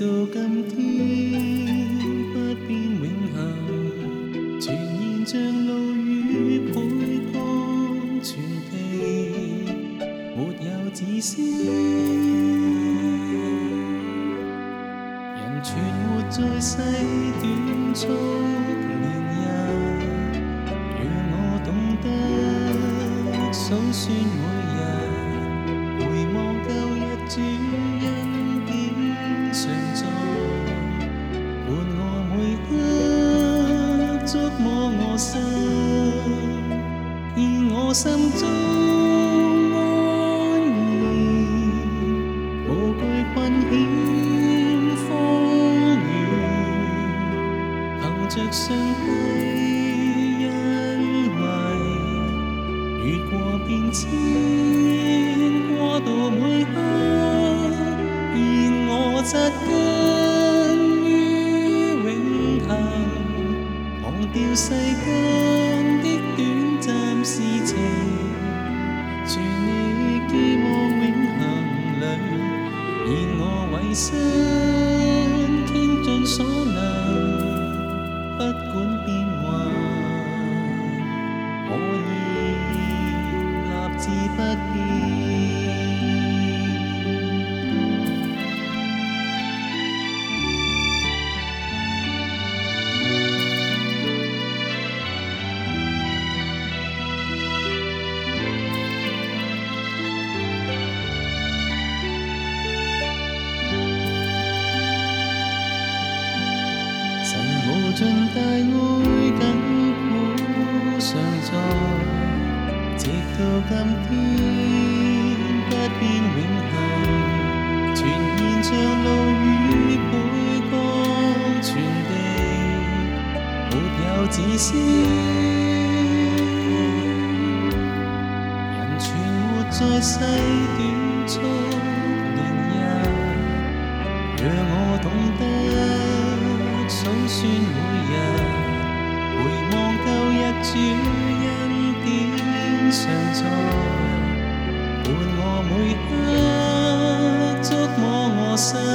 到今天不变永恒，传言像露雨，倍空传飞，没有止息。人全活在世短促年日，如我懂得首先。心中安然，无惧困险风雨。凭着上帝恩惠，越过变迁，过渡每刻，愿我扎根。全你寄望永恒里，以我为身，倾尽所能，不管变幻，我已立志不变。直到今天，不变永恒，全然像露与每歌传递，没有自私。人存活在世短促年日，让我懂得怎算每日，回望旧日转。常在伴我每刻，触摸我心。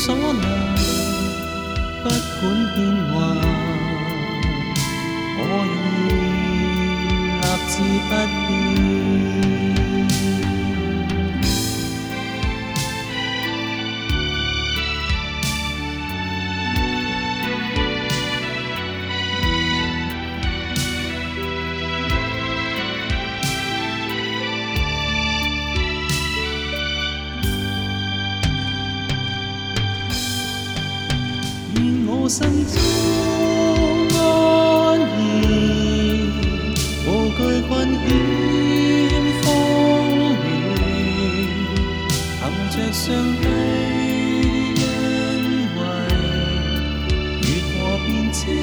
所能，不管变化，我用立志不变。心中安然，无惧困险风雨，含着上帝因为越过变迁，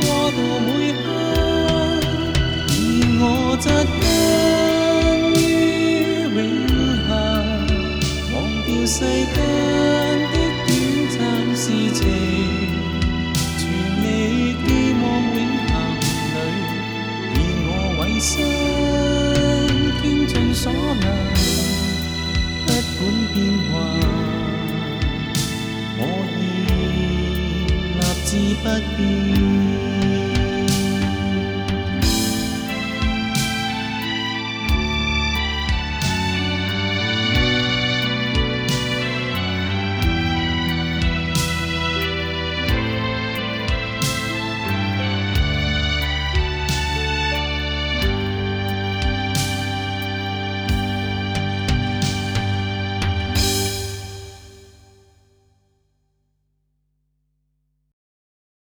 过渡每刻，而我扎根于永恒，忘掉世间。一生倾尽所能，不管变幻，我愿立志不变。